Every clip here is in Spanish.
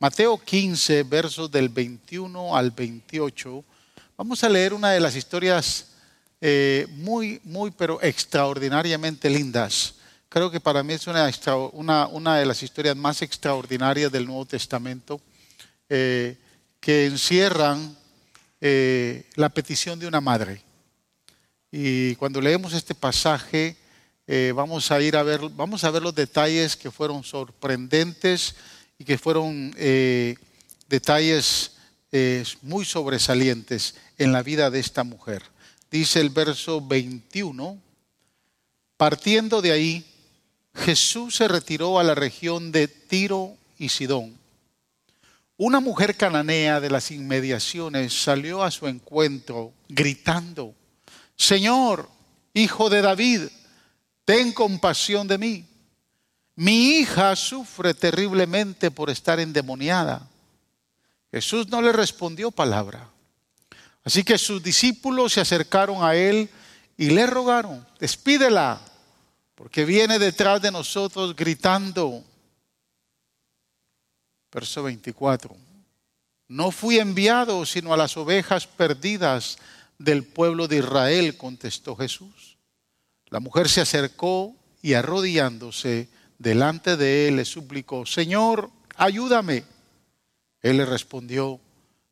Mateo 15, versos del 21 al 28, vamos a leer una de las historias eh, muy, muy, pero extraordinariamente lindas. Creo que para mí es una, una, de las historias más extraordinarias del Nuevo Testamento, eh, que encierran eh, la petición de una madre. Y cuando leemos este pasaje, vamos a ir a ver, vamos a ver los detalles que fueron sorprendentes y que fueron detalles muy sobresalientes en la vida de esta mujer dice el verso 21, partiendo de ahí, Jesús se retiró a la región de Tiro y Sidón. Una mujer cananea de las inmediaciones salió a su encuentro gritando, Señor, hijo de David, ten compasión de mí. Mi hija sufre terriblemente por estar endemoniada. Jesús no le respondió palabra. Así que sus discípulos se acercaron a él y le rogaron, despídela, porque viene detrás de nosotros gritando. Verso 24. No fui enviado sino a las ovejas perdidas del pueblo de Israel, contestó Jesús. La mujer se acercó y arrodillándose delante de él le suplicó, Señor, ayúdame. Él le respondió,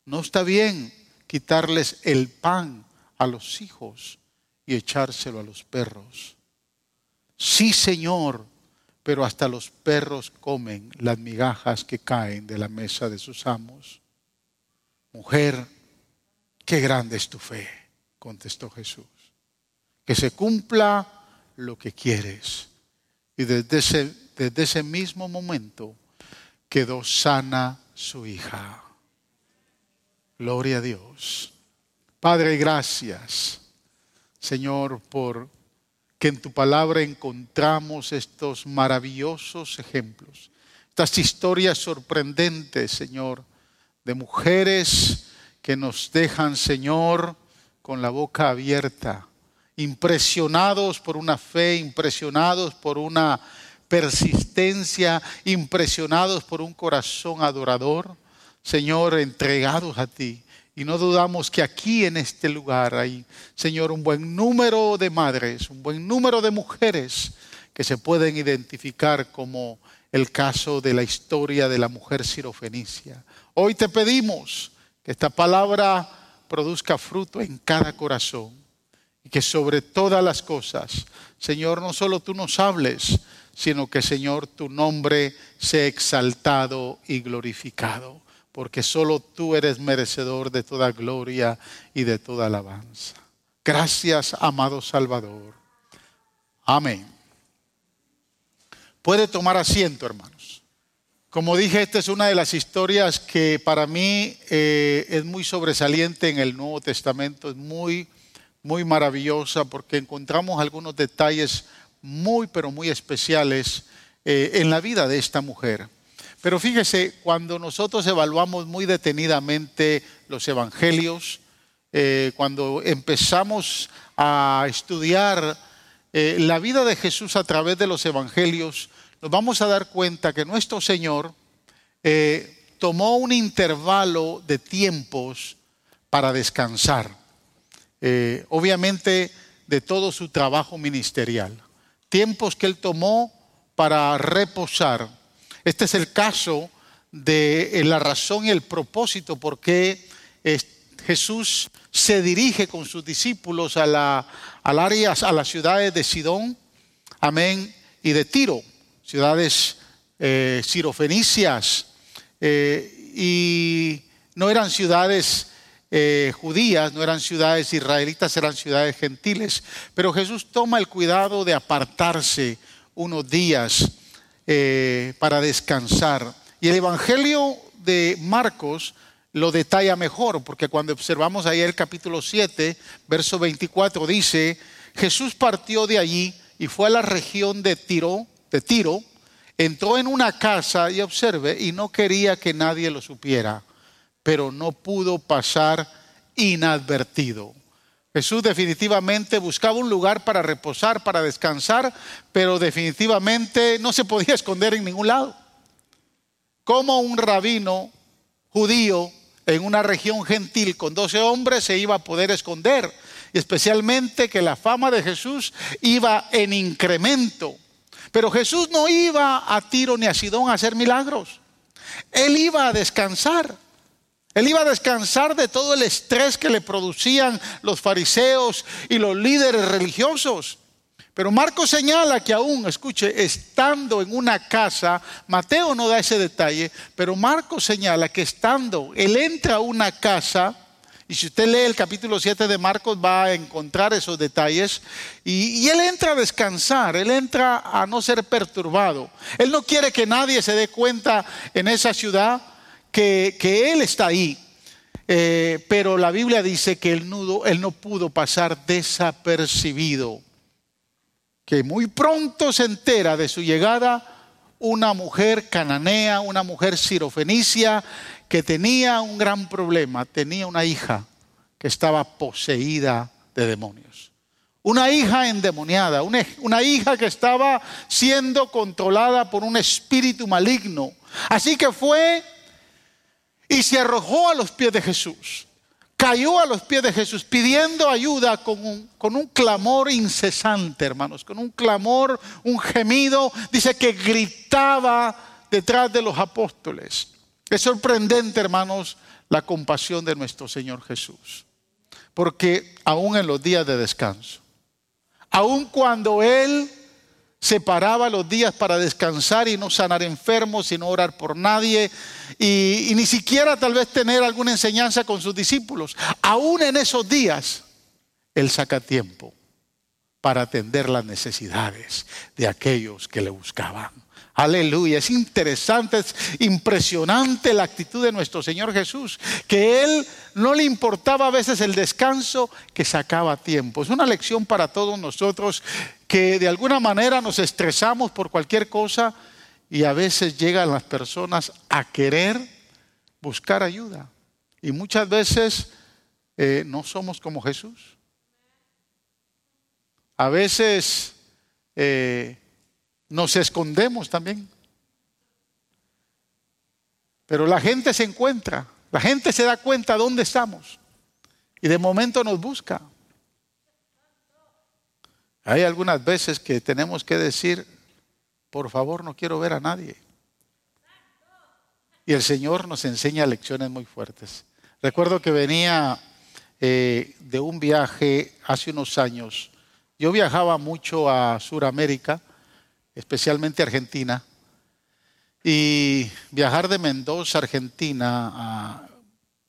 no está bien quitarles el pan a los hijos y echárselo a los perros. Sí, Señor, pero hasta los perros comen las migajas que caen de la mesa de sus amos. Mujer, qué grande es tu fe, contestó Jesús. Que se cumpla lo que quieres. Y desde ese, desde ese mismo momento quedó sana su hija. Gloria a Dios. Padre, gracias, Señor, por que en tu palabra encontramos estos maravillosos ejemplos, estas historias sorprendentes, Señor, de mujeres que nos dejan, Señor, con la boca abierta, impresionados por una fe, impresionados por una persistencia, impresionados por un corazón adorador Señor, entregados a ti. Y no dudamos que aquí en este lugar hay, Señor, un buen número de madres, un buen número de mujeres que se pueden identificar como el caso de la historia de la mujer sirofenicia. Hoy te pedimos que esta palabra produzca fruto en cada corazón y que sobre todas las cosas, Señor, no solo tú nos hables, sino que, Señor, tu nombre sea exaltado y glorificado porque solo tú eres merecedor de toda gloria y de toda alabanza. Gracias, amado Salvador. Amén. Puede tomar asiento, hermanos. Como dije, esta es una de las historias que para mí eh, es muy sobresaliente en el Nuevo Testamento, es muy, muy maravillosa porque encontramos algunos detalles muy, pero muy especiales eh, en la vida de esta mujer. Pero fíjese, cuando nosotros evaluamos muy detenidamente los evangelios, eh, cuando empezamos a estudiar eh, la vida de Jesús a través de los evangelios, nos vamos a dar cuenta que nuestro Señor tomó un intervalo de tiempos para descansar, obviamente de todo su trabajo ministerial, tiempos que él tomó para reposar. Este es el caso de eh, la razón y el propósito por qué eh, Jesús se dirige con sus discípulos a, la, al área, a las ciudades de Sidón, amén, y de Tiro, ciudades eh, sirofenicias, y no eran ciudades judías, no eran ciudades israelitas, eran ciudades gentiles, pero Jesús toma el cuidado de apartarse unos días eh, para descansar. Y el Evangelio de Marcos lo detalla mejor, porque cuando observamos ahí el capítulo 7, verso 24, dice, Jesús partió de allí y fue a la región de Tiro, de Tiro, entró en una casa y observe, y no quería que nadie lo supiera, pero no pudo pasar inadvertido. Jesús definitivamente buscaba un lugar para reposar, para descansar, pero definitivamente no se podía esconder en ningún lado. cómo un rabino judío en una región gentil con 12 hombres se iba a poder esconder. Especialmente que la fama de Jesús iba en incremento. Pero Jesús no iba a Tiro ni a Sidón a hacer milagros. Él iba a descansar. Él iba a descansar de todo el estrés que le producían los fariseos y los líderes religiosos. Pero Marcos señala que aún, escuche, estando en una casa, Mateo no da ese detalle, pero Marcos señala que estando, él entra a una casa, y si usted lee el capítulo 7 de Marcos va a encontrar esos detalles, y, él entra a descansar, él entra a no ser perturbado. Él no quiere que nadie se dé cuenta en esa ciudad que, él está ahí. Eh, pero la Biblia dice que el nudo, él no pudo pasar desapercibido que muy pronto se entera de su llegada una mujer cananea, una mujer sirofenicia, que tenía un gran problema, tenía una hija que estaba poseída de demonios. Una hija endemoniada, una, una, hija que estaba siendo controlada por un espíritu maligno. Así que fue y se arrojó a los pies de Jesús cayó a los pies de Jesús pidiendo ayuda con un, con un, clamor incesante, hermanos, con un clamor, un gemido. Dice que gritaba detrás de los apóstoles. Es sorprendente, hermanos, la compasión de nuestro Señor Jesús. Porque aún en los días de descanso, aún cuando Él separaba los días para descansar y no sanar enfermos y no orar por nadie y, ni siquiera tal vez tener alguna enseñanza con sus discípulos. Aún en esos días, Él saca tiempo para atender las necesidades de aquellos que le buscaban. Aleluya, es interesante, es impresionante la actitud de nuestro Señor Jesús, que Él no le importaba a veces el descanso, que sacaba tiempo. Es una lección para todos nosotros que de alguna manera nos estresamos por cualquier cosa y a veces llegan las personas a querer buscar ayuda. Y muchas veces eh, no somos como Jesús. A veces... Eh, nos escondemos también. Pero la gente se encuentra, la gente se da cuenta dónde estamos y de momento nos busca. Hay algunas veces que tenemos que decir, por favor, no quiero ver a nadie. Y el Señor nos enseña lecciones muy fuertes. Recuerdo que venía eh, de un viaje hace unos años. Yo viajaba mucho a Sudamérica especialmente Argentina, y viajar de Mendoza, Argentina,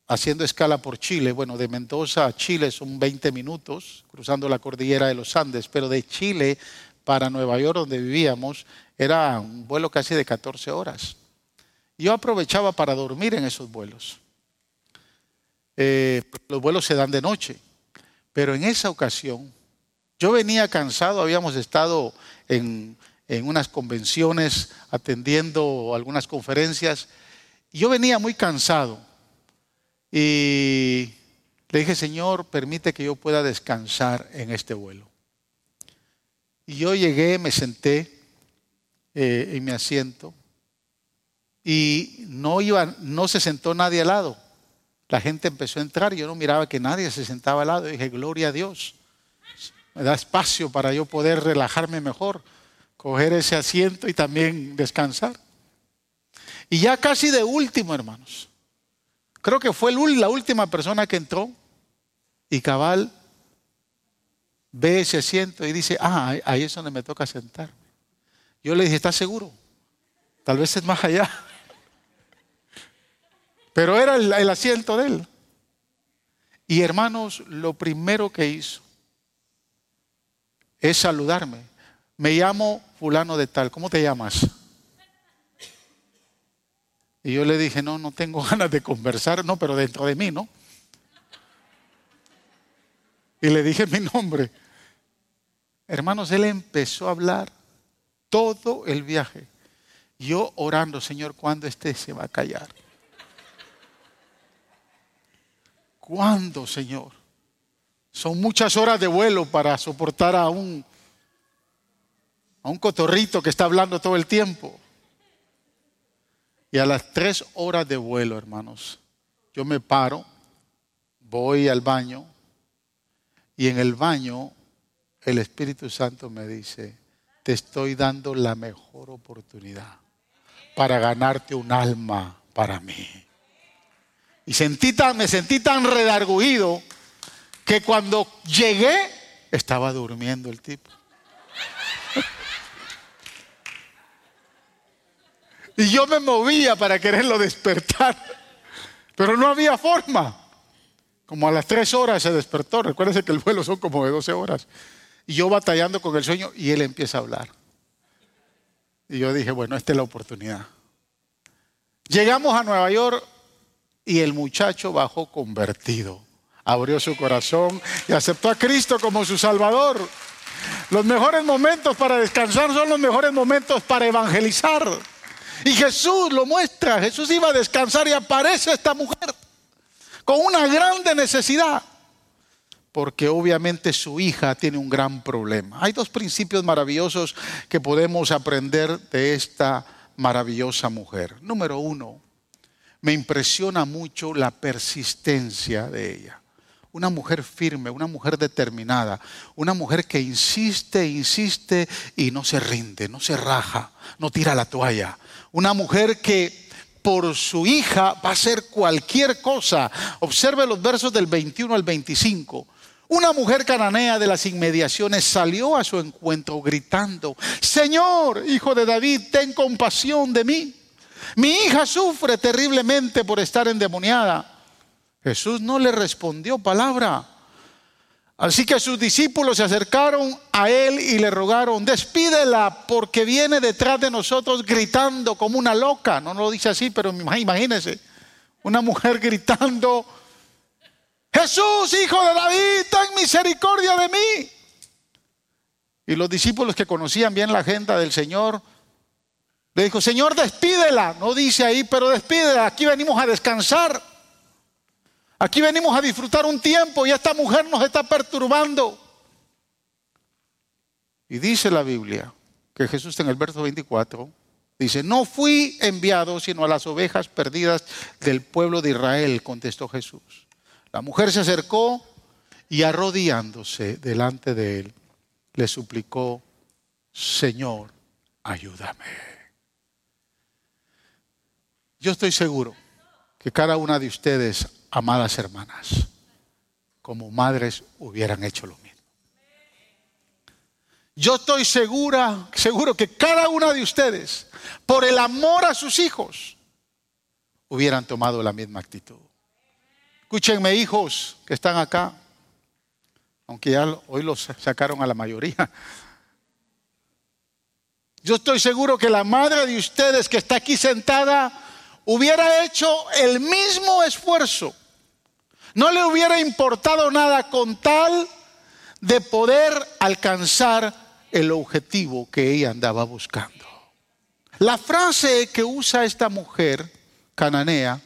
haciendo escala por Chile. Bueno, de Mendoza a Chile son 20 minutos, cruzando la cordillera de los Andes, pero de Chile para Nueva York, donde vivíamos, era un vuelo casi de 14 horas. Yo aprovechaba para dormir en esos vuelos. Eh, los vuelos se dan de noche, pero en esa ocasión yo venía cansado, habíamos estado en en unas convenciones, atendiendo algunas conferencias. Yo venía muy cansado y le dije, Señor, permite que yo pueda descansar en este vuelo. Y yo llegué, me senté eh, en mi asiento y no, iba, no se sentó nadie al lado. La gente empezó a entrar yo no miraba que nadie se sentaba al lado. Dije, gloria a Dios. Me da espacio para yo poder relajarme mejor coger ese asiento y también descansar. Y ya casi de último, hermanos. Creo que fue la última persona que entró y cabal ve ese asiento y dice, ah, ahí es donde me toca sentar. Yo le dije, ¿estás seguro? Tal vez es más allá. Pero era el, el asiento de él. Y hermanos, lo primero que hizo es saludarme me llamo fulano de tal, ¿cómo te llamas? Y yo le dije, no, no tengo ganas de conversar, no, pero dentro de mí, ¿no? Y le dije mi nombre. Hermanos, él empezó a hablar todo el viaje. Yo orando, Señor, ¿cuándo este se va a callar? ¿Cuándo, Señor? Son muchas horas de vuelo para soportar a un un cotorrito que está hablando todo el tiempo. Y a las tres horas de vuelo, hermanos, yo me paro, voy al baño y en el baño el Espíritu Santo me dice, te estoy dando la mejor oportunidad para ganarte un alma para mí. Y sentí tan, me sentí tan redarguido que cuando llegué estaba durmiendo el tipo. Y yo me movía para quererlo despertar, pero no había forma. Como a las tres horas se despertó, recuérdense que el vuelo son como de 12 horas. Y yo batallando con el sueño y él empieza a hablar. Y yo dije, bueno, esta es la oportunidad. Llegamos a Nueva York y el muchacho bajó convertido. Abrió su corazón y aceptó a Cristo como su Salvador. Los mejores momentos para descansar son los mejores momentos para evangelizar. Y Jesús lo muestra. Jesús iba a descansar y aparece esta mujer con una grande necesidad. Porque obviamente su hija tiene un gran problema. Hay dos principios maravillosos que podemos aprender de esta maravillosa mujer. Número uno, me impresiona mucho la persistencia de ella. Una mujer firme, una mujer determinada, una mujer que insiste, insiste y no se rinde, no se raja, no tira la toalla. Una mujer que por su hija va a hacer cualquier cosa. Observe los versos del 21 al 25. Una mujer cananea de las inmediaciones salió a su encuentro gritando, Señor, hijo de David, ten compasión de mí. Mi hija sufre terriblemente por estar endemoniada. Jesús no le respondió palabra. Así que sus discípulos se acercaron a él y le rogaron, despídela porque viene detrás de nosotros gritando como una loca. No, lo dice así, pero imagínense, una mujer gritando, Jesús, hijo de David, ten misericordia de mí. Y los discípulos que conocían bien la agenda del Señor, le dijo, Señor, despídela. No dice ahí, pero despídela. Aquí venimos a descansar. Aquí venimos a disfrutar un tiempo y esta mujer nos está perturbando. Y dice la Biblia que Jesús en el verso 24 dice, no fui enviado sino a las ovejas perdidas del pueblo de Israel, contestó Jesús. La mujer se acercó y arrodillándose delante de él, le suplicó, Señor, ayúdame. Yo estoy seguro que cada una de ustedes amadas hermanas, como madres hubieran hecho lo mismo. Yo estoy segura, seguro que cada una de ustedes, por el amor a sus hijos, hubieran tomado la misma actitud. Escúchenme, hijos que están acá, aunque ya hoy los sacaron a la mayoría. Yo estoy seguro que la madre de ustedes que está aquí sentada hubiera hecho el mismo esfuerzo, no le hubiera importado nada con tal de poder alcanzar el objetivo que ella andaba buscando. La frase que usa esta mujer cananea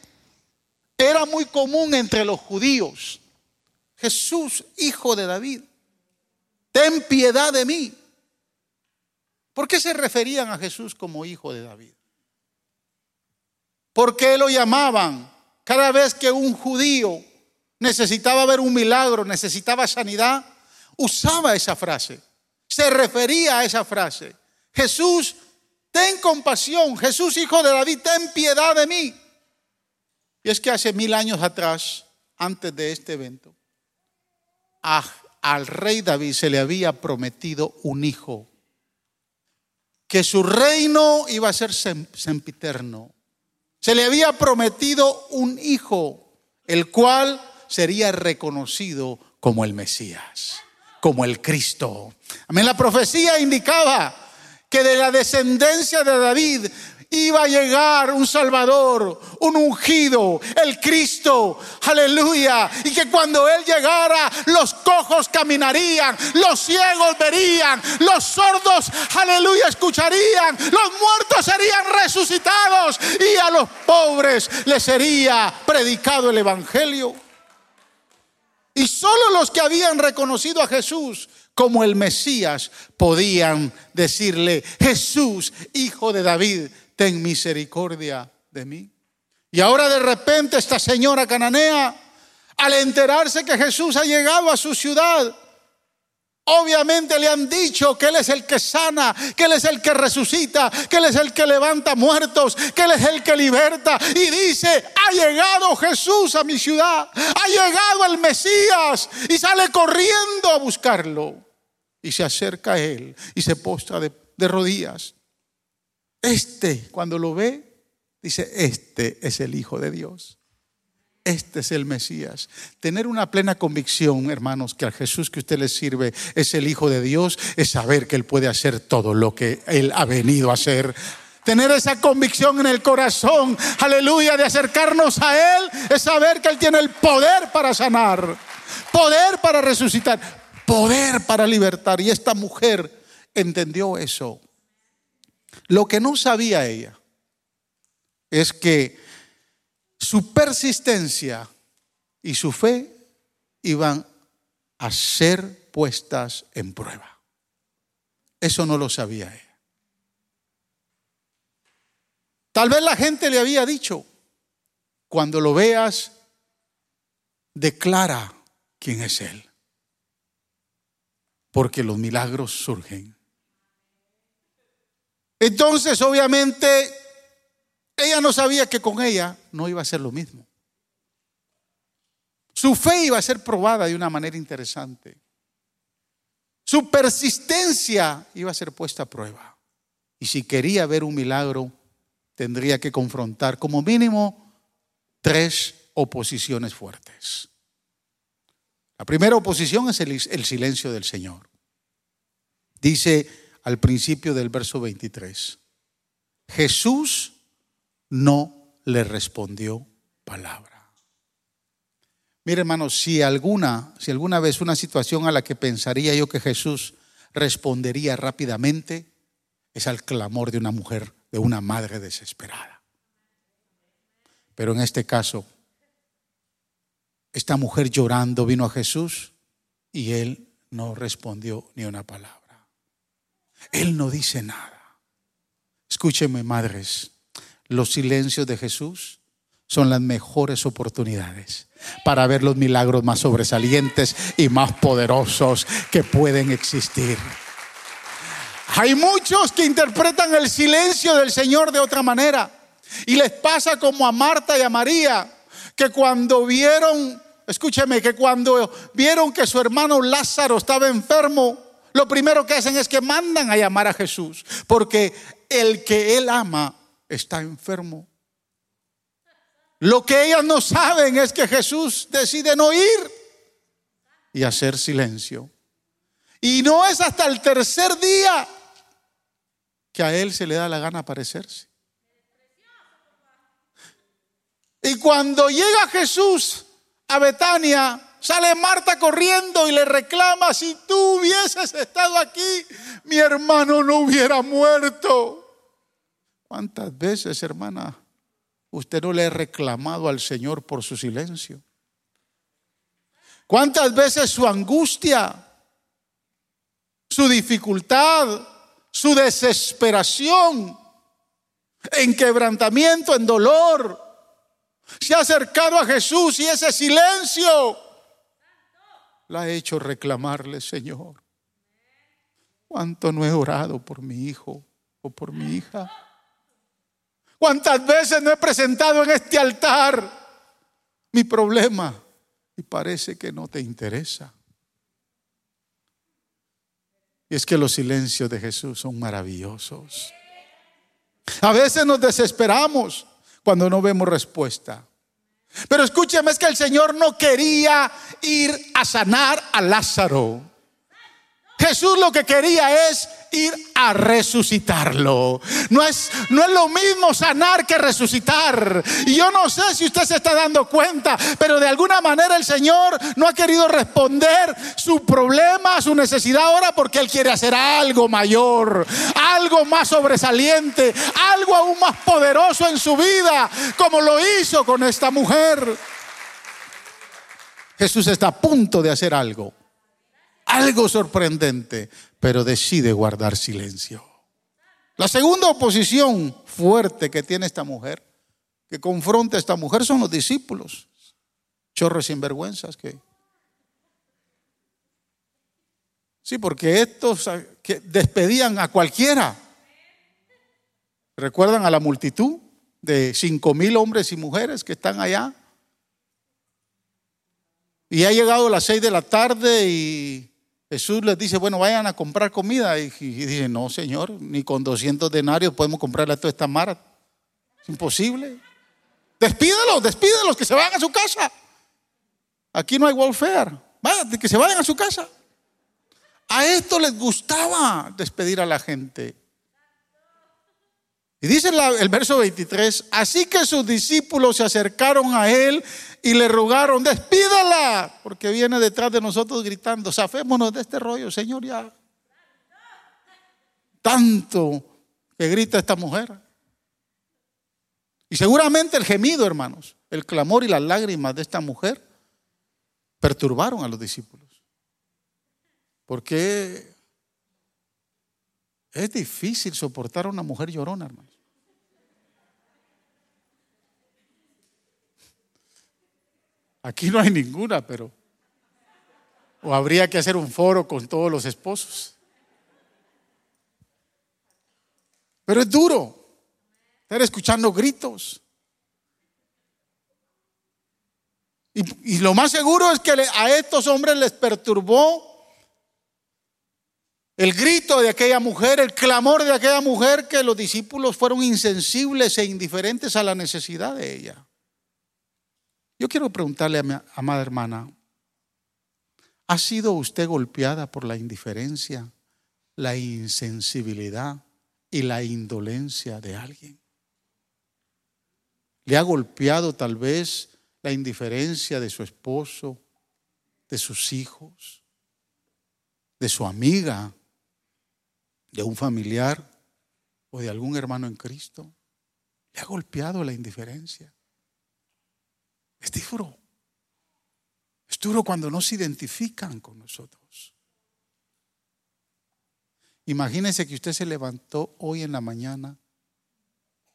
era muy común entre los judíos. Jesús, hijo de David, ten piedad de mí. ¿Por qué se referían a Jesús como hijo de David? ¿Por qué lo llamaban? Cada vez que un judío necesitaba ver un milagro, necesitaba sanidad, usaba esa frase. Se refería a esa frase. Jesús, ten compasión. Jesús, hijo de David, ten piedad de mí. Y es que hace mil años atrás, antes de este evento, al rey David se le había prometido un hijo, que su reino iba a ser sempiterno, se le había prometido un hijo, el cual sería reconocido como el Mesías, como el Cristo. Amén. La profecía indicaba que de la descendencia de David iba a llegar un Salvador, un ungido, el Cristo, aleluya. Y que cuando Él llegara, los cojos caminarían, los ciegos verían, los sordos, aleluya, escucharían, los muertos serían resucitados y a los pobres les sería predicado el Evangelio. Y solo los que habían reconocido a Jesús como el Mesías podían decirle, Jesús, hijo de David, ten misericordia de mí. Y ahora de repente esta señora cananea, al enterarse que Jesús ha llegado a su ciudad, Obviamente le han dicho que Él es el que sana, que Él es el que resucita, que Él es el que levanta muertos, que Él es el que liberta. Y dice, ha llegado Jesús a mi ciudad, ha llegado el Mesías y sale corriendo a buscarlo. Y se acerca a Él y se postra de, de rodillas. Este, cuando lo ve, dice, este es el Hijo de Dios. Este es el Mesías. Tener una plena convicción, hermanos, que al Jesús que usted le sirve es el Hijo de Dios, es saber que Él puede hacer todo lo que Él ha venido a hacer. Tener esa convicción en el corazón, aleluya, de acercarnos a Él, es saber que Él tiene el poder para sanar, poder para resucitar, poder para libertar. Y esta mujer entendió eso. Lo que no sabía ella es que su persistencia y su fe iban a ser puestas en prueba. Eso no lo sabía ella. Tal vez la gente le había dicho, cuando lo veas, declara quién es Él. Porque los milagros surgen. Entonces, obviamente, ella no sabía que con ella no iba a ser lo mismo. Su fe iba a ser probada de una manera interesante. Su persistencia iba a ser puesta a prueba. Y si quería ver un milagro, tendría que confrontar como mínimo tres oposiciones fuertes. La primera oposición es el, el silencio del Señor. Dice al principio del verso 23, Jesús no le respondió palabra. Mire, hermano, si alguna, si alguna vez una situación a la que pensaría yo que Jesús respondería rápidamente, es al clamor de una mujer, de una madre desesperada. Pero en este caso, esta mujer llorando vino a Jesús y él no respondió ni una palabra. Él no dice nada. Escúcheme, madres los silencios de Jesús son las mejores oportunidades para ver los milagros más sobresalientes y más poderosos que pueden existir. Hay muchos que interpretan el silencio del Señor de otra manera y les pasa como a Marta y a María, que cuando vieron, escúcheme, que cuando vieron que su hermano Lázaro estaba enfermo, lo primero que hacen es que mandan a llamar a Jesús, porque el que él ama está enfermo. Lo que ellas no saben es que Jesús decide no ir y hacer silencio. Y no es hasta el tercer día que a él se le da la gana aparecerse. Y cuando llega Jesús a Betania, sale Marta corriendo y le reclama, si tú hubieses estado aquí, mi hermano no hubiera muerto. ¿Cuántas veces, hermana, usted no le ha reclamado al Señor por su silencio? ¿Cuántas veces su angustia, su dificultad, su desesperación, en quebrantamiento, en dolor, se ha acercado a Jesús y ese silencio la ha hecho reclamarle, Señor? ¿Cuánto no he orado por mi hijo o por mi hija? ¿Cuántas veces no he presentado en este altar mi problema? Y parece que no te interesa. Y es que los silencios de Jesús son maravillosos. A veces nos desesperamos cuando no vemos respuesta. Pero escúcheme, es que el Señor no quería ir a sanar a Lázaro. Jesús lo que quería es ir a resucitarlo. No es, no es lo mismo sanar que resucitar. Y yo no sé si usted se está dando cuenta, pero de alguna manera el Señor no ha querido responder su problema, su necesidad ahora, porque Él quiere hacer algo mayor, algo más sobresaliente, algo aún más poderoso en su vida, como lo hizo con esta mujer. Jesús está a punto de hacer algo algo sorprendente, pero decide guardar silencio. La segunda oposición fuerte que tiene esta mujer que confronta a esta mujer son los discípulos, chorros sinvergüenzas que... Sí, porque estos que despedían a cualquiera. ¿Recuerdan a la multitud de cinco mil hombres y mujeres que están allá? Y ha llegado las seis de la tarde y Jesús les dice, bueno, vayan a comprar comida. Y, dice, no, Señor, ni con 200 denarios podemos comprarle a toda esta mara. Es imposible. Despídelos, despídelos, que se vayan a su casa. Aquí no hay welfare. Vaya, que se vayan a su casa. A esto les gustaba despedir a la gente. Y dice el verso 23, así que sus discípulos se acercaron a él y le rogaron, despídala, porque viene detrás de nosotros gritando, zafémonos de este rollo, Señor, ya. Tanto que grita esta mujer. Y seguramente el gemido, hermanos, el clamor y las lágrimas de esta mujer perturbaron a los discípulos. Porque es difícil soportar a una mujer llorona, hermanos. Aquí no hay ninguna, pero... O habría que hacer un foro con todos los esposos. Pero es duro estar escuchando gritos. Y, lo más seguro es que a estos hombres les perturbó el grito de aquella mujer, el clamor de aquella mujer, que los discípulos fueron insensibles e indiferentes a la necesidad de ella. Yo quiero preguntarle a mi amada hermana, ¿ha sido usted golpeada por la indiferencia, la insensibilidad y la indolencia de alguien? ¿Le ha golpeado tal vez la indiferencia de su esposo, de sus hijos, de su amiga, de un familiar o de algún hermano en Cristo? ¿Le ha golpeado la indiferencia? Es duro. Es duro cuando no se identifican con nosotros. Imagínese que usted se levantó hoy en la mañana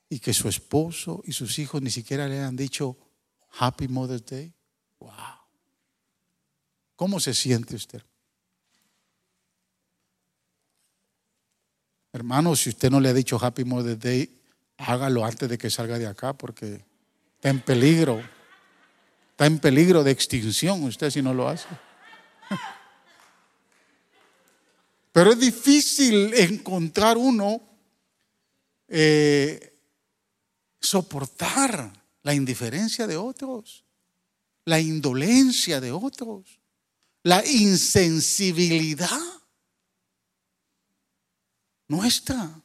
y que su esposo y sus hijos ni siquiera le han dicho Happy Mother's Day. Wow. ¿Cómo se siente usted? Hermano, si usted no le ha dicho Happy Mother's Day, hágalo antes de que salga de acá porque está en peligro. Está en peligro de extinción usted si no lo hace. Pero es difícil encontrar uno eh, soportar la indiferencia de otros, la indolencia de otros, la insensibilidad nuestra.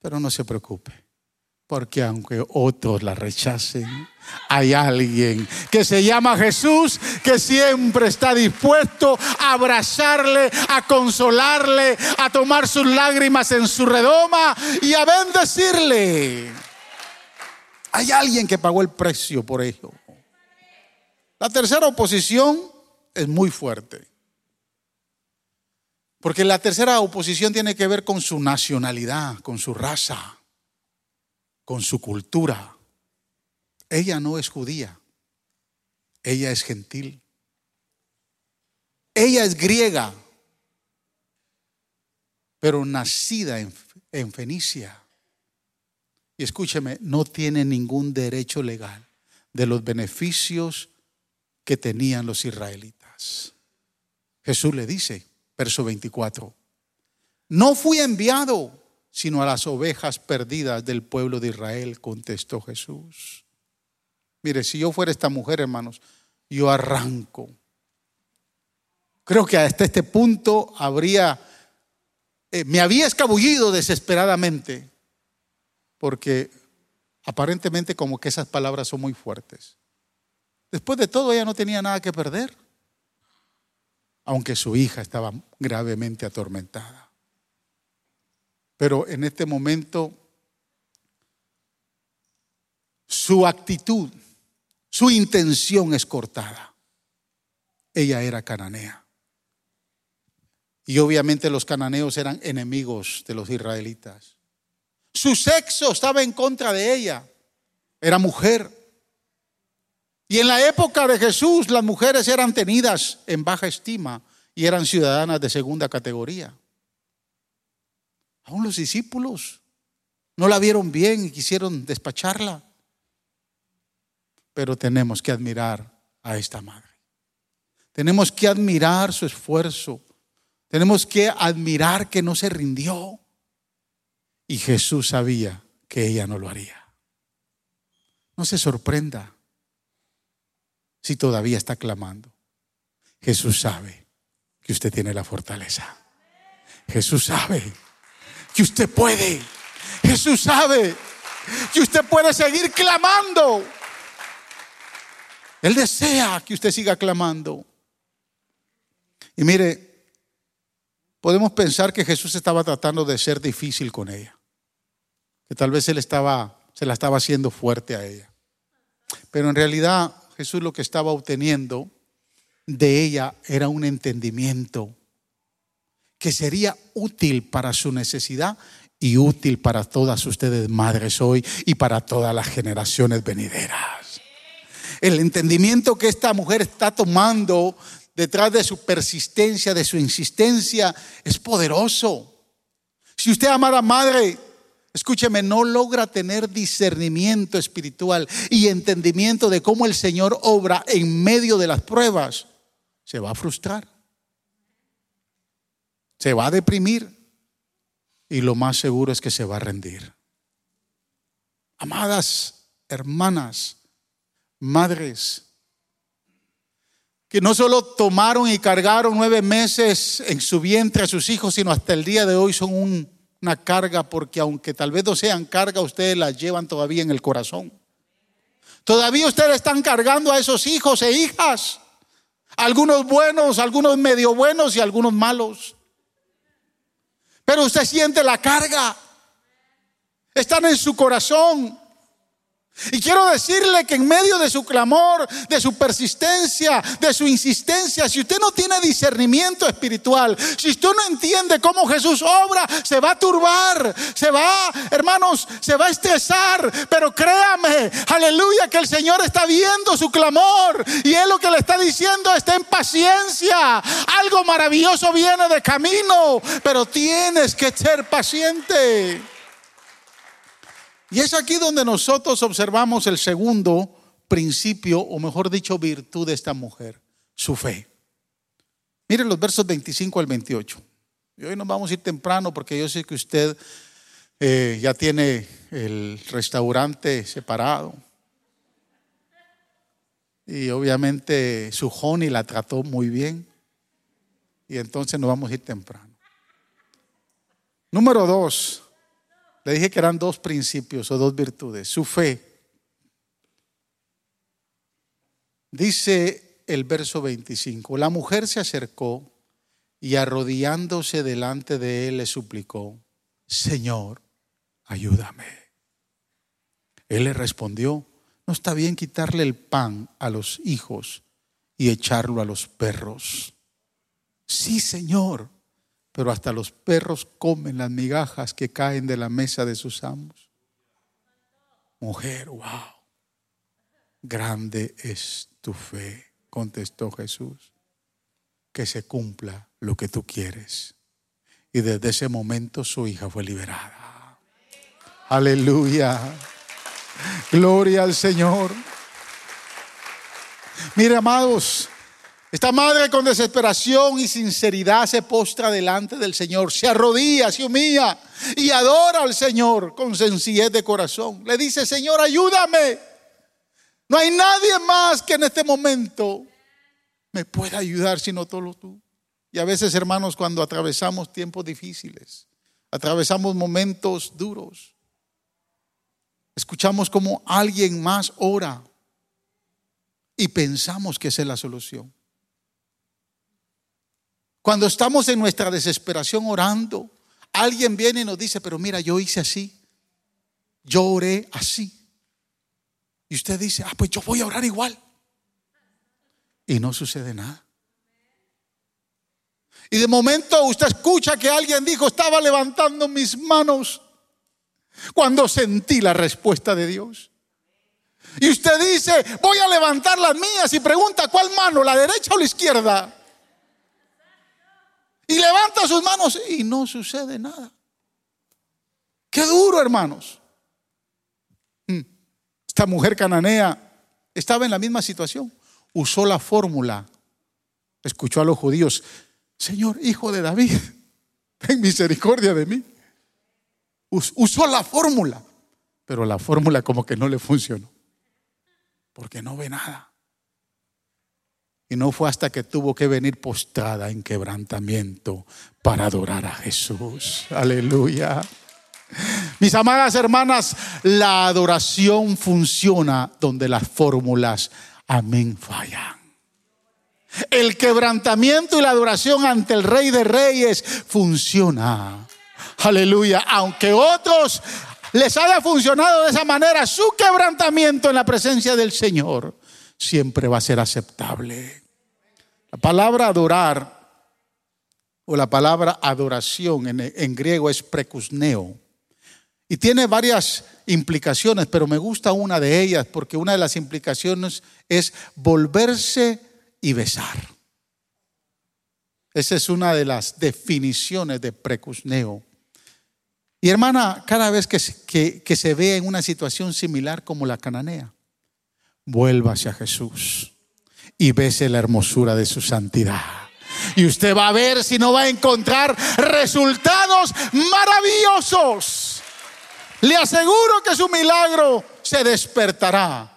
Pero no se preocupe. Porque aunque otros la rechacen, hay alguien que se llama Jesús que siempre está dispuesto a abrazarle, a consolarle, a tomar sus lágrimas en su redoma y a bendecirle. Hay alguien que pagó el precio por ello. La tercera oposición es muy fuerte. Porque la tercera oposición tiene que ver con su nacionalidad, con su raza con su cultura. Ella no es judía, ella es gentil. Ella es griega, pero nacida en, Fenicia. Y escúcheme, no tiene ningún derecho legal de los beneficios que tenían los israelitas. Jesús le dice, verso 24, no fui enviado sino a las ovejas perdidas del pueblo de Israel, contestó Jesús. Mire, si yo fuera esta mujer, hermanos, yo arranco. Creo que hasta este punto habría, eh, me había escabullido desesperadamente, porque aparentemente como que esas palabras son muy fuertes. Después de todo, ella no tenía nada que perder, aunque su hija estaba gravemente atormentada. Pero en este momento su actitud, su intención es cortada. Ella era cananea. Y obviamente los cananeos eran enemigos de los israelitas. Su sexo estaba en contra de ella. Era mujer. Y en la época de Jesús las mujeres eran tenidas en baja estima y eran ciudadanas de segunda categoría. Aún los discípulos no la vieron bien y quisieron despacharla. Pero tenemos que admirar a esta madre. Tenemos que admirar su esfuerzo. Tenemos que admirar que no se rindió. Y Jesús sabía que ella no lo haría. No se sorprenda si todavía está clamando. Jesús sabe que usted tiene la fortaleza. Jesús sabe que usted puede. Jesús sabe que usted puede seguir clamando. Él desea que usted siga clamando. Y mire, podemos pensar que Jesús estaba tratando de ser difícil con ella. Que tal vez él estaba, se la estaba haciendo fuerte a ella. Pero en realidad Jesús lo que estaba obteniendo de ella era un entendimiento que sería útil para su necesidad y útil para todas ustedes madres hoy y para todas las generaciones venideras. El entendimiento que esta mujer está tomando detrás de su persistencia, de su insistencia, es poderoso. Si usted, amada madre, escúcheme, no logra tener discernimiento espiritual y entendimiento de cómo el Señor obra en medio de las pruebas, se va a frustrar se va a deprimir y lo más seguro es que se va a rendir. Amadas hermanas, madres, que no solo tomaron y cargaron nueve meses en su vientre a sus hijos, sino hasta el día de hoy son una carga, porque aunque tal vez no sean carga, ustedes las llevan todavía en el corazón. Todavía ustedes están cargando a esos hijos e hijas, algunos buenos, algunos medio buenos y algunos malos. Pero usted siente la carga. Están en su corazón. Y quiero decirle que en medio de su clamor, de su persistencia, de su insistencia, si usted no tiene discernimiento espiritual, si usted no entiende cómo Jesús obra, se va a turbar, se va, hermanos, se va a estresar. Pero créame, aleluya, que el Señor está viendo su clamor y Él lo que le está diciendo está en paciencia. Algo maravilloso viene de camino, pero tienes que ser paciente. Y es aquí donde nosotros observamos el segundo principio, o mejor dicho, virtud de esta mujer, su fe. Miren los versos 25 al 28. Y hoy nos vamos a ir temprano porque yo sé que usted eh, ya tiene el restaurante separado. Y obviamente su honey la trató muy bien. Y entonces nos vamos a ir temprano. Número dos, le dije que eran dos principios o dos virtudes. Su fe. Dice el verso 25, la mujer se acercó y arrodillándose delante de él le suplicó, Señor, ayúdame. Él le respondió, no está bien quitarle el pan a los hijos y echarlo a los perros. Sí, Señor, pero hasta los perros comen las migajas que caen de la mesa de sus amos. Mujer, wow, grande es tu fe, contestó Jesús, que se cumpla lo que tú quieres. Y desde ese momento su hija fue liberada. Aleluya. Gloria al Señor. Mire, amados, esta madre con desesperación y sinceridad se postra delante del Señor, se arrodilla, se humilla y adora al Señor con sencillez de corazón. Le dice, Señor, ayúdame. No hay nadie más que en este momento me pueda ayudar sino solo tú. Y a veces, hermanos, cuando atravesamos tiempos difíciles, atravesamos momentos duros, escuchamos como alguien más ora y pensamos que esa es la solución. Cuando estamos en nuestra desesperación orando, alguien viene y nos dice, pero mira, yo hice así, yo oré así. Y usted dice, ah, pues yo voy a orar igual. Y no sucede nada. Y de momento usted escucha que alguien dijo, estaba levantando mis manos cuando sentí la respuesta de Dios. Y usted dice, voy a levantar las mías y pregunta, ¿cuál mano? ¿La derecha o la izquierda? Y levanta sus manos y no sucede nada. Qué duro, hermanos. Mm. Esta mujer cananea estaba en la misma situación. Usó la fórmula. Escuchó a los judíos, Señor, hijo de David, ten misericordia de mí. Usó la fórmula, pero la fórmula como que no le funcionó, porque no ve nada. Y no fue hasta que tuvo que venir postrada en quebrantamiento para adorar a Jesús. Aleluya. Mis amadas hermanas, la adoración funciona donde las fórmulas, amén, fallan. El quebrantamiento y la adoración ante el Rey de Reyes funciona. Aleluya. Aunque otros les haya funcionado de esa manera, su quebrantamiento en la presencia del Señor siempre va a ser aceptable. La palabra adorar o la palabra adoración en, griego es precusneo. Y tiene varias implicaciones, pero me gusta una de ellas porque una de las implicaciones es volverse y besar. Esa es una de las definiciones de precusneo. Y hermana, cada vez que, que, se ve en una situación similar como la cananea, vuelva hacia Jesús y bese la hermosura de su santidad. Y usted va a ver si no va a encontrar resultados maravillosos. Le aseguro que su milagro se despertará.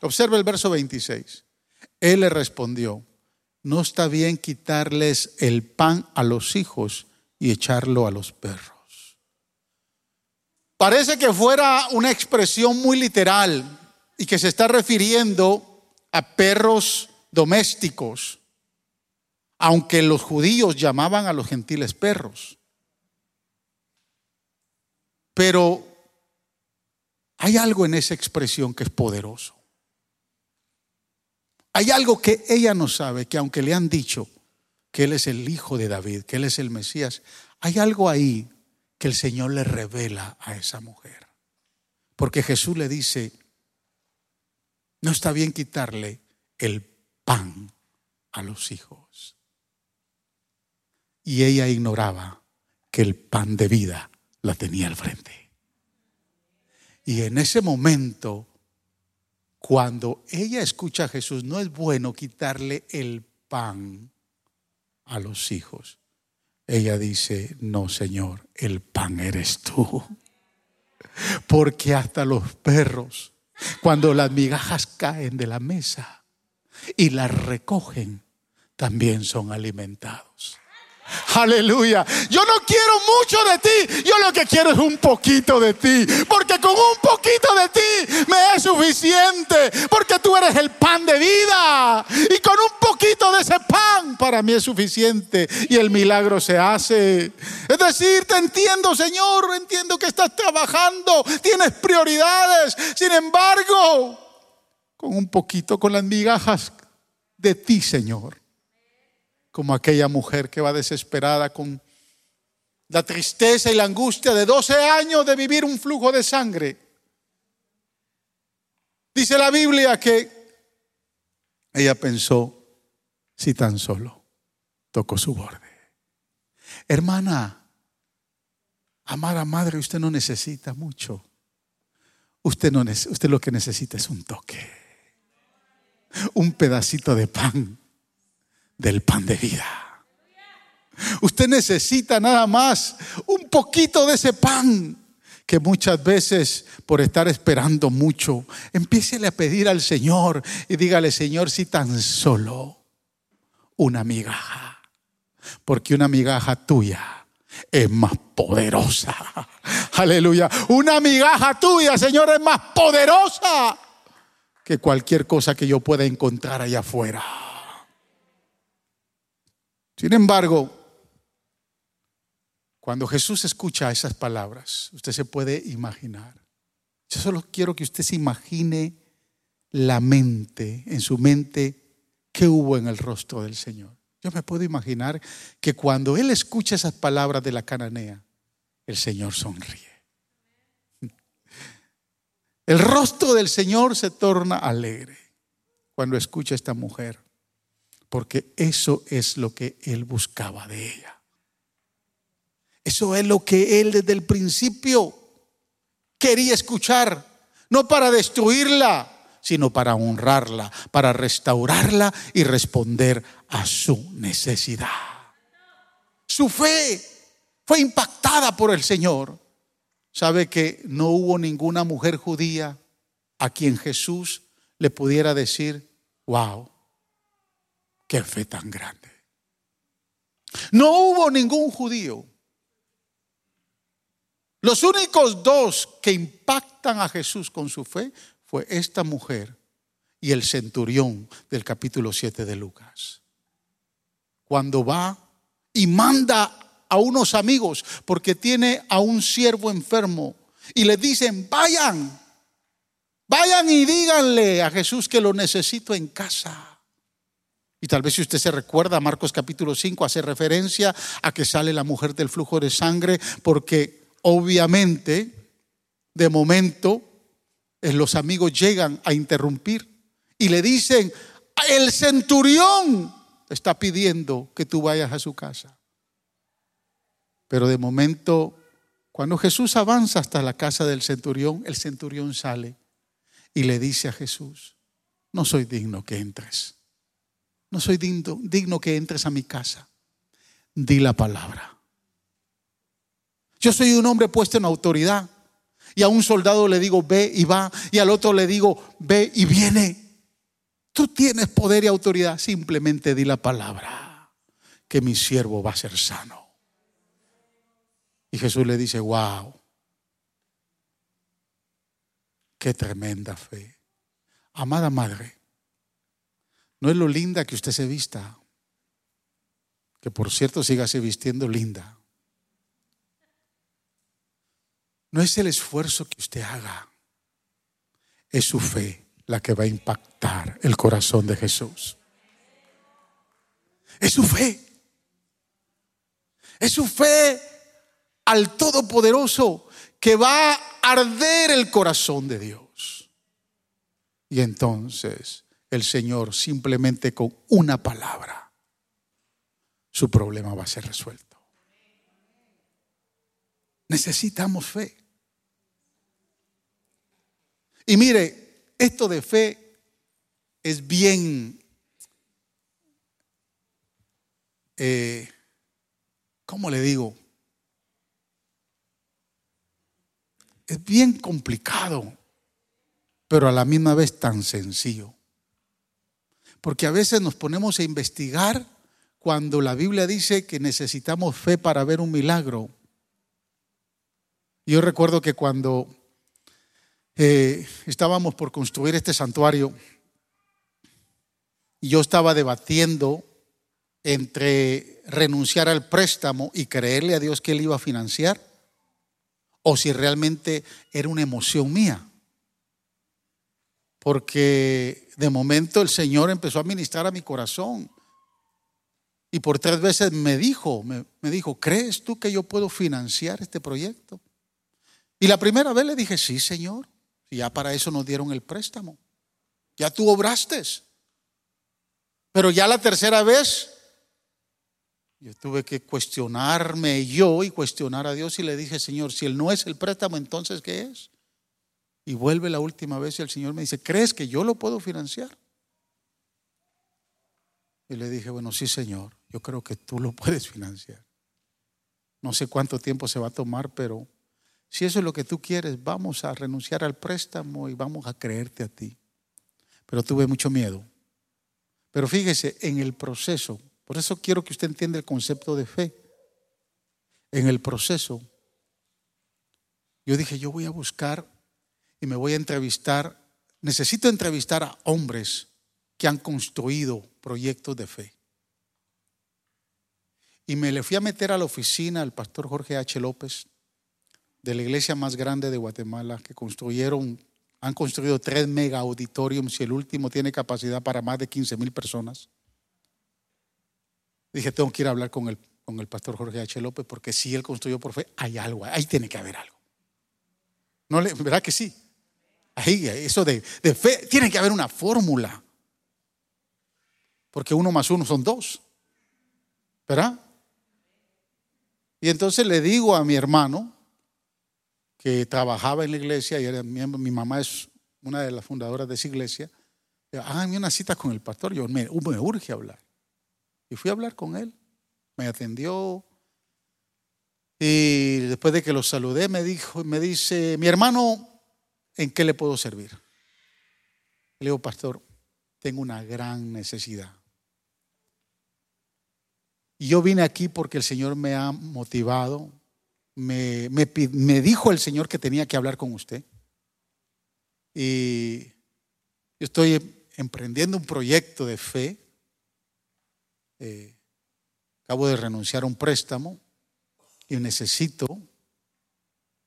Observe el verso 26. Él le respondió, no está bien quitarles el pan a los hijos y echarlo a los perros. Parece que fuera una expresión muy literal y que se está refiriendo a perros domésticos, aunque los judíos llamaban a los gentiles perros. Pero hay algo en esa expresión que es poderoso. Hay algo que ella no sabe, que aunque le han dicho que Él es el Hijo de David, que Él es el Mesías, hay algo ahí que el Señor le revela a esa mujer. Porque Jesús le dice, no está bien quitarle el pan a los hijos. Y ella ignoraba que el pan de vida la tenía al frente. Y en ese momento cuando ella escucha a Jesús, no es bueno quitarle el pan a los hijos. Ella dice, no, Señor, el pan eres tú. Porque hasta los perros, cuando las migajas caen de la mesa y las recogen, también son alimentados. Aleluya. Yo no quiero mucho de ti. Yo lo que quiero es un poquito de ti. Porque con un poquito de ti me es suficiente. Porque tú eres el pan de vida. Y con un poquito de ese pan para mí es suficiente. Y el milagro se hace. Es decir, te entiendo, Señor. Entiendo que estás trabajando. Tienes prioridades. Sin embargo, con un poquito, con las migajas de ti, Señor como aquella mujer que va desesperada con la tristeza y la angustia de 12 años de vivir un flujo de sangre. Dice la Biblia que ella pensó, si tan solo tocó su borde. Hermana, amada madre, usted no necesita mucho. Usted, no, usted lo que necesita es un toque, un pedacito de pan del pan de vida. Usted necesita nada más un poquito de ese pan que muchas veces por estar esperando mucho, empiece a pedir al Señor y dígale, Señor, si tan solo una migaja, porque una migaja tuya es más poderosa. Aleluya. Una migaja tuya, Señor, es más poderosa que cualquier cosa que yo pueda encontrar allá afuera. Sin embargo, cuando Jesús escucha esas palabras, usted se puede imaginar. Yo solo quiero que usted se imagine la mente, en su mente, qué hubo en el rostro del Señor. Yo me puedo imaginar que cuando Él escucha esas palabras de la cananea, el Señor sonríe. El rostro del Señor se torna alegre cuando escucha a esta mujer, porque eso es lo que Él buscaba de ella. Eso es lo que Él desde el principio quería escuchar, no para destruirla, sino para honrarla, para restaurarla y responder a su necesidad. Su fe fue impactada por el Señor. ¿Sabe que no hubo ninguna mujer judía a quien Jesús le pudiera decir, wow, qué fe tan grande? No hubo ningún judío. Los únicos dos que impactan a Jesús con su fe fue esta mujer y el centurión del capítulo 7 de Lucas. Cuando va y manda a unos amigos porque tiene a un siervo enfermo y le dicen, vayan, vayan y díganle a Jesús que lo necesito en casa. Y tal vez si usted se recuerda, Marcos capítulo 5 hace referencia a que sale la mujer del flujo de sangre porque obviamente de momento eh, los amigos llegan a interrumpir y le dicen, el centurión está pidiendo que tú vayas a su casa. Pero de momento, cuando Jesús avanza hasta la casa del centurión, el centurión sale y le dice a Jesús, no soy digno que entres. No soy digno, digno que entres a mi casa. Di la palabra. Yo soy un hombre puesto en autoridad. Y a un soldado le digo, ve y va. Y al otro le digo, ve y viene. Tú tienes poder y autoridad. Simplemente di la palabra que mi siervo va a ser sano. Y Jesús le dice, wow, qué tremenda fe. Amada madre, no es lo linda que usted se vista, que por cierto sígase vistiendo linda. No es el esfuerzo que usted haga, es su fe la que va a impactar el corazón de Jesús. Es su fe. Es su fe al Todopoderoso que va a arder el corazón de Dios. Y entonces el Señor simplemente con una palabra, su problema va a ser resuelto. Necesitamos fe. Y mire, esto de fe es bien, eh, ¿cómo le digo? es bien complicado, pero a la misma vez tan sencillo. Porque a veces nos ponemos a investigar cuando la Biblia dice que necesitamos fe para ver un milagro. Yo recuerdo que cuando eh, estábamos por construir este santuario, yo estaba debatiendo entre renunciar al préstamo y creerle a Dios que Él iba a financiar o si realmente era una emoción mía. Porque de momento el Señor empezó a ministrar a mi corazón. Y por tres veces me dijo, me, dijo, ¿crees tú que yo puedo financiar este proyecto? Y la primera vez le dije, sí, Señor. Y ya para eso nos dieron el préstamo. Ya tú obraste. Pero ya la tercera vez yo tuve que cuestionarme yo y cuestionar a Dios y le dije, Señor, si Él no es el préstamo, entonces ¿qué es? Y vuelve la última vez y el Señor me dice, ¿crees que yo lo puedo financiar? Y le dije, bueno, sí, Señor, yo creo que tú lo puedes financiar. No sé cuánto tiempo se va a tomar, pero si eso es lo que tú quieres, vamos a renunciar al préstamo y vamos a creerte a ti. Pero tuve mucho miedo. Pero fíjese, en el proceso por eso quiero que usted entienda el concepto de fe. En el proceso, yo dije, yo voy a buscar y me voy a entrevistar, necesito entrevistar a hombres que han construido proyectos de fe. Y me le fui a meter a la oficina al pastor Jorge H. López, de la iglesia más grande de Guatemala, que construyeron, han construido tres mega auditoriums y el último tiene capacidad para más de 15 mil personas. Dije, tengo que ir a hablar con el, con el pastor Jorge H. López porque si él construyó por fe, hay algo, ahí tiene que haber algo. ¿No le, ¿Verdad que sí? Ahí, eso de, de fe, tiene que haber una fórmula. Porque uno más uno son dos. ¿Verdad? Y entonces le digo a mi hermano, que trabajaba en la iglesia y era miembro, mi mamá es una de las fundadoras de esa iglesia, háganme una cita con el pastor, yo me, me urge hablar. Y fui a hablar con él, me atendió, y después de que lo saludé, me dijo, me dice, mi hermano, ¿en qué le puedo servir? Le digo, pastor, tengo una gran necesidad. Y yo vine aquí porque el Señor me ha motivado, me, me, dijo el Señor que tenía que hablar con usted. Y yo estoy emprendiendo un proyecto de fe. Eh, acabo de renunciar a un préstamo y necesito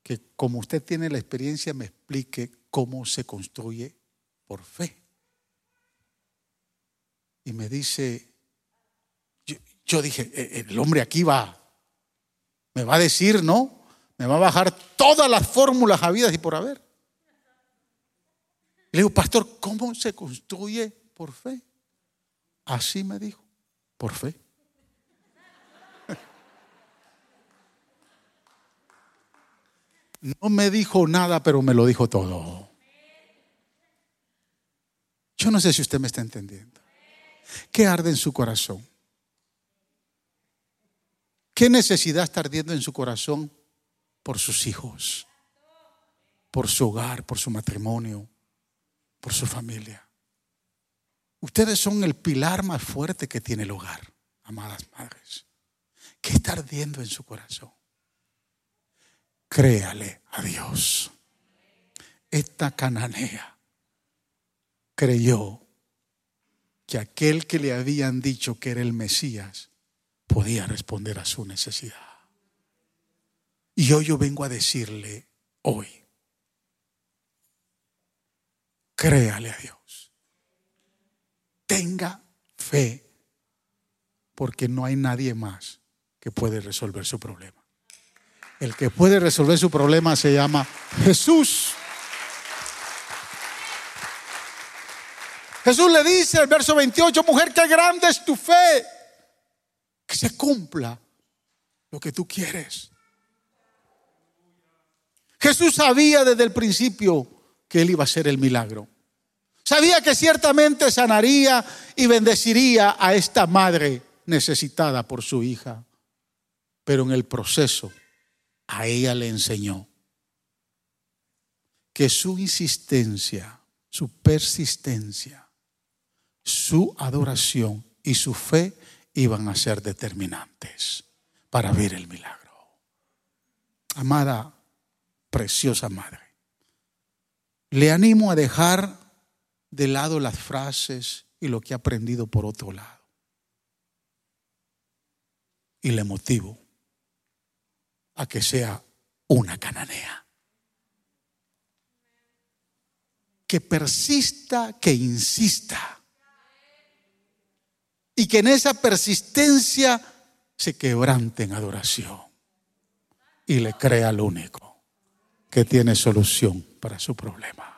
que como usted tiene la experiencia me explique cómo se construye por fe. Y me dice, yo, dije, e, el hombre aquí va, me va a decir, ¿no? Me va a bajar todas las fórmulas habidas y por haber. Le digo, pastor, ¿cómo se construye por fe? Así me dijo, por fe. No me dijo nada, pero me lo dijo todo. Yo no sé si usted me está entendiendo. ¿Qué arde en su corazón? ¿Qué necesidad está ardiendo en su corazón por sus hijos, por su hogar, por su matrimonio, por su familia? Ustedes son el pilar más fuerte que tiene el hogar, amadas madres. ¿Qué está ardiendo en su corazón? Créale a Dios. Esta cananea creyó que aquel que le habían dicho que era el Mesías podía responder a su necesidad. Y hoy yo vengo a decirle hoy, créale a Dios. Tenga fe, porque no hay nadie más que puede resolver su problema. El que puede resolver su problema se llama Jesús. Jesús le dice el verso 28, mujer, qué grande es tu fe. Que se cumpla lo que tú quieres. Jesús sabía desde el principio que él iba a hacer el milagro. Sabía que ciertamente sanaría y bendeciría a esta madre necesitada por su hija. Pero en el proceso a ella le enseñó que su insistencia, su persistencia, su adoración y su fe iban a ser determinantes para ver el milagro. Amada, preciosa madre, le animo a dejar de lado las frases y lo que ha aprendido por otro lado. Y le motivo a que sea una cananea. Que persista, que insista. Y que en esa persistencia se quebrante en adoración. Y le crea al único que tiene solución para su problema.